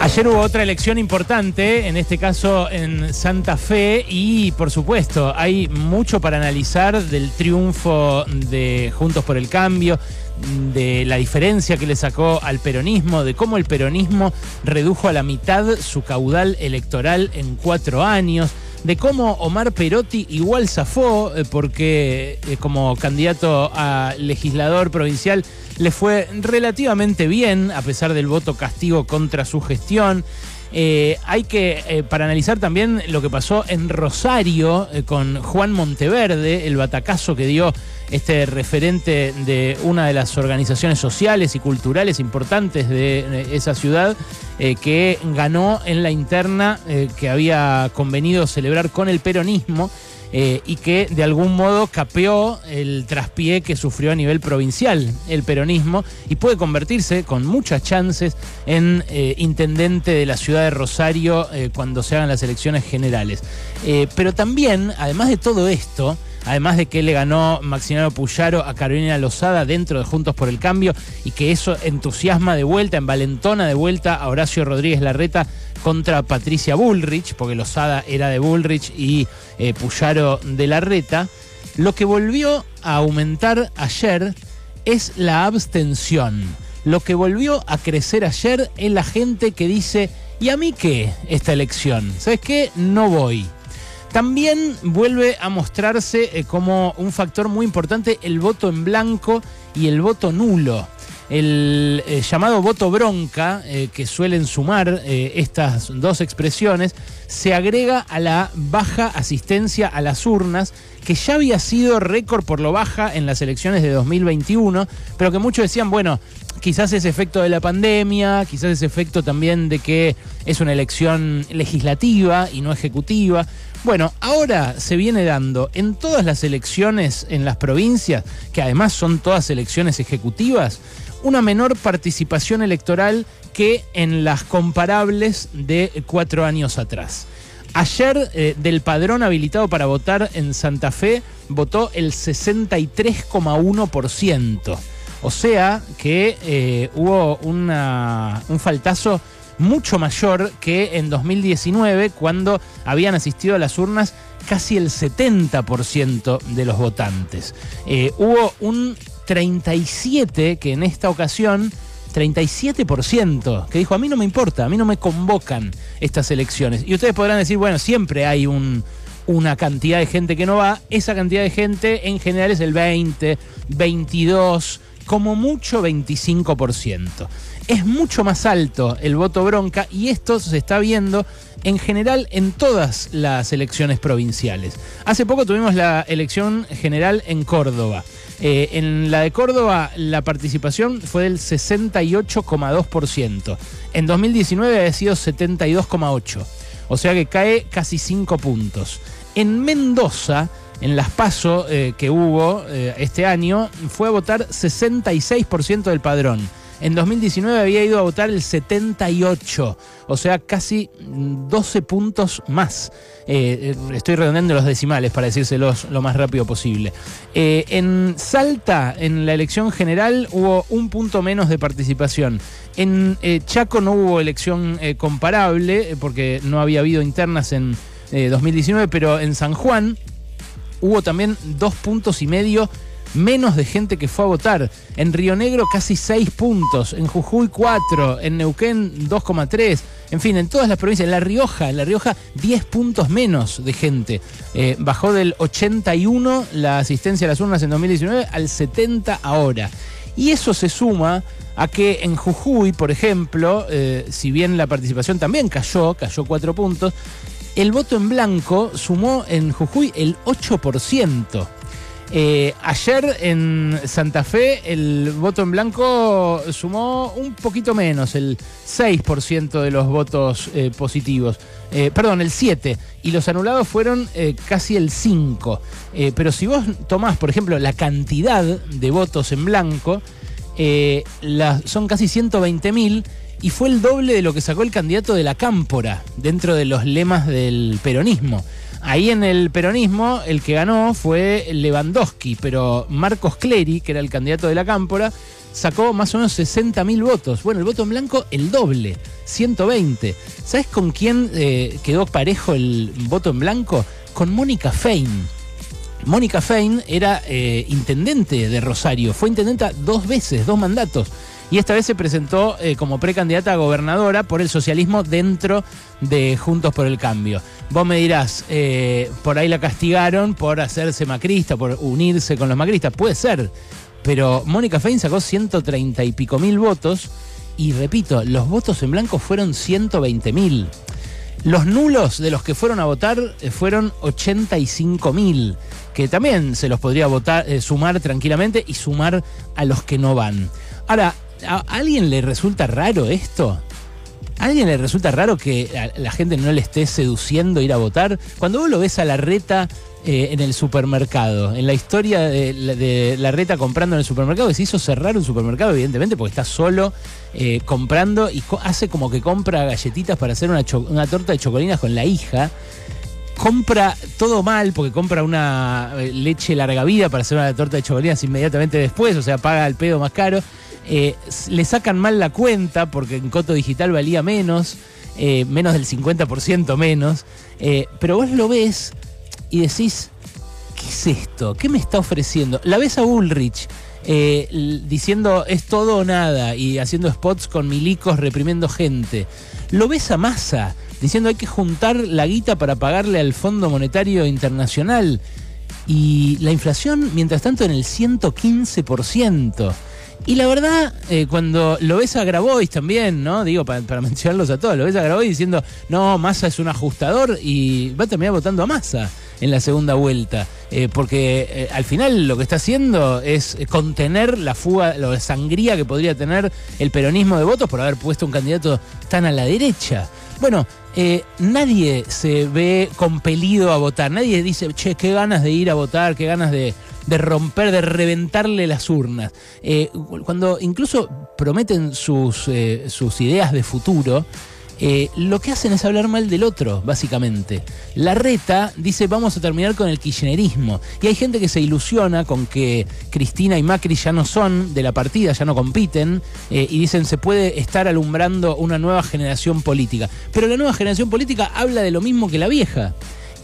Ayer hubo otra elección importante, en este caso en Santa Fe, y por supuesto hay mucho para analizar del triunfo de Juntos por el Cambio, de la diferencia que le sacó al peronismo, de cómo el peronismo redujo a la mitad su caudal electoral en cuatro años de cómo Omar Perotti igual zafó, eh, porque eh, como candidato a legislador provincial le fue relativamente bien, a pesar del voto castigo contra su gestión. Eh, hay que, eh, para analizar también lo que pasó en Rosario eh, con Juan Monteverde, el batacazo que dio este referente de una de las organizaciones sociales y culturales importantes de esa ciudad, que ganó en la interna que había convenido celebrar con el peronismo eh, y que de algún modo capeó el traspié que sufrió a nivel provincial el peronismo y puede convertirse con muchas chances en eh, intendente de la ciudad de Rosario eh, cuando se hagan las elecciones generales. pero también, además de todo esto, además de que le ganó Maximiliano Puyaro a Carolina Lozada dentro de Juntos por el Cambio y que eso entusiasma de vuelta, envalentona de vuelta a Horacio Rodríguez Larreta contra Patricia Bullrich, porque Lozada era de Bullrich y eh, Puyaro de Larreta, lo que volvió a aumentar ayer es la abstención. Lo que volvió a crecer ayer es la gente que dice, ¿y a mí qué esta elección? ¿Sabes qué? No voy. También vuelve a mostrarse eh, como un factor muy importante el voto en blanco y el voto nulo. El eh, llamado voto bronca, eh, que suelen sumar estas dos expresiones, se agrega a la baja asistencia a las urnas, que ya había sido récord por lo baja en las elecciones de 2021, pero que muchos decían, bueno, quizás es efecto de la pandemia, quizás es efecto también de que es una elección legislativa y no ejecutiva. Bueno, ahora se viene dando en todas las elecciones en las provincias, que además son todas elecciones ejecutivas, una menor participación electoral que en las comparables de cuatro años atrás. Ayer eh, del padrón habilitado para votar en Santa Fe votó el 63,1%. O sea que eh, hubo un faltazo mucho mayor que en 2019, cuando habían asistido a las urnas casi el 70% de los votantes. Eh, hubo un 37 que en esta ocasión 37% que dijo, a mí no me importa, a mí no me convocan estas elecciones. Y ustedes podrán decir, bueno, siempre hay una cantidad de gente que no va, esa cantidad de gente en general es el 20, 22, como mucho 25% es mucho más alto el voto bronca y esto se está viendo en general en todas las elecciones provinciales. Hace poco tuvimos la elección general en Córdoba. Eh, en la de Córdoba la participación fue del 68,2%. En 2019 había sido 72,8%. O sea que cae casi 5 puntos. En Mendoza, en las PASO eh, que hubo eh, este año, fue a votar 66% del padrón en 2019 había ido a votar el 78, o sea, casi 12 puntos más. Eh, estoy redondeando los decimales para decírselos lo más rápido posible. En Salta, en la elección general, hubo un punto menos de participación. En Chaco no hubo elección comparable, porque no había habido internas en 2019, pero en San Juan hubo también dos puntos y medio menos de gente que fue a votar. En Río Negro casi 6 puntos, en Jujuy 4, en Neuquén 2,3. En fin, en todas las provincias, en La Rioja, en La Rioja 10 puntos menos de gente. Eh, bajó del 81 la asistencia a las urnas en 2019 al 70 ahora. Y eso se suma a que en Jujuy, por ejemplo, eh, si bien la participación también cayó, cayó 4 puntos, el voto en blanco sumó en Jujuy el 8%. Eh, ayer en Santa Fe el voto en blanco sumó un poquito menos, el 6% de los votos eh, positivos. Eh, perdón, el 7. Y los anulados fueron casi el 5. pero si vos tomás, por ejemplo, la cantidad de votos en blanco, son casi 120 mil y fue el doble de lo que sacó el candidato de la Cámpora dentro de los lemas del peronismo. Ahí en el peronismo el que ganó fue Lewandowski, pero Marcos Clery, que era el candidato de la Cámpora, sacó más o menos 60 mil votos. Bueno, el voto en blanco, el doble, 120. ¿Sabes con quién eh, quedó parejo el voto en blanco? Con Mónica Fein. Mónica Fein era eh, intendente de Rosario, fue intendenta dos veces, dos mandatos y esta vez se presentó eh, como precandidata a gobernadora por el socialismo dentro de Juntos por el Cambio. Vos me dirás, eh, por ahí la castigaron por hacerse macrista, por unirse con los macristas, puede ser, pero Mónica Fein sacó 130 y pico mil votos y repito, los votos en blanco fueron 120 mil. Los nulos de los que fueron a votar eh, fueron 85 mil, que también se los podría votar, sumar tranquilamente y sumar a los que no van. Ahora, ¿A alguien le resulta raro esto? ¿A alguien le resulta raro que la gente no le esté seduciendo ir a votar? Cuando vos lo ves a la reta eh, en el supermercado, en la historia de la, reta comprando en el supermercado, se hizo cerrar un supermercado, evidentemente, porque está solo eh, comprando y hace como que compra galletitas para hacer una, una torta de chocolinas con la hija compra todo mal porque compra una eh, leche larga vida para hacer una torta de chocolinas inmediatamente después, o sea, paga el pedo más caro. Eh, le sacan mal la cuenta porque en Coto Digital valía menos, eh, menos del 50% menos, eh, pero vos lo ves y decís, ¿qué es esto? ¿Qué me está ofreciendo? La ves a Bullrich diciendo es todo o nada y haciendo spots con milicos reprimiendo gente. Lo ves a Massa diciendo hay que juntar la guita para pagarle al Fondo Monetario Internacional. Y la inflación, mientras tanto, en el 115%. Y la verdad, eh, cuando lo ves a Grabois también, ¿no? Digo, para, mencionarlos a todos, lo ves a Grabois diciendo, no, Massa es un ajustador y va a terminar votando a Massa en la segunda vuelta. Eh, porque eh, al final lo que está haciendo es contener la fuga, la sangría que podría tener el peronismo de votos por haber puesto un candidato tan a la derecha. Bueno, nadie se ve compelido a votar, nadie dice, che, qué ganas de ir a votar, qué ganas de, de romper, de reventarle las urnas. Eh, cuando incluso prometen sus, eh, sus ideas de futuro, eh, lo que hacen es hablar mal del otro, básicamente. La reta dice vamos a terminar con el kirchnerismo. Y hay gente que se ilusiona con que Cristina y Macri ya no son de la partida, ya no compiten, y dicen se puede estar alumbrando una nueva generación política. Pero la nueva generación política habla de lo mismo que la vieja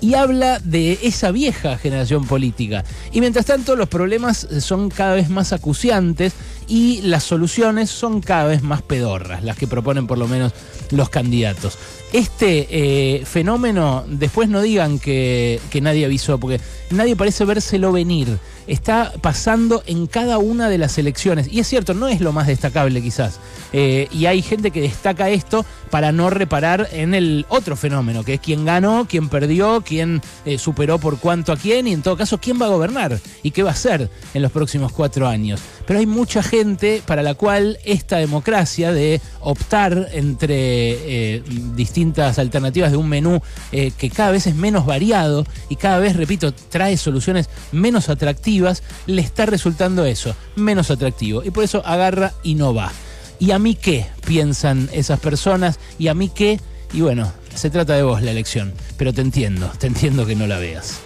y habla de esa vieja generación política. Y mientras tanto los problemas son cada vez más acuciantes y las soluciones son cada vez más pedorras, las que proponen por lo menos los candidatos. Este eh, fenómeno, después no digan que, nadie avisó, porque nadie parece vérselo venir. Está pasando en cada una de las elecciones. Y es cierto, no es lo más destacable quizás. Eh, y hay gente que destaca esto para no reparar en el otro fenómeno, que es quién ganó, quién perdió, quién eh, superó por cuánto a quién y en todo caso quién va a gobernar y qué va a hacer en los próximos cuatro años. Pero hay mucha gente para la cual esta democracia de optar entre eh, distintas alternativas de un menú que cada vez es menos variado y cada vez, repito, trae soluciones menos atractivas, le está resultando eso, menos atractivo. Y por eso agarra y no va. ¿Y a mí qué? Piensan esas personas. ¿Y a mí qué? Y bueno, se trata de vos la elección. Pero te entiendo, te entiendo que no la veas.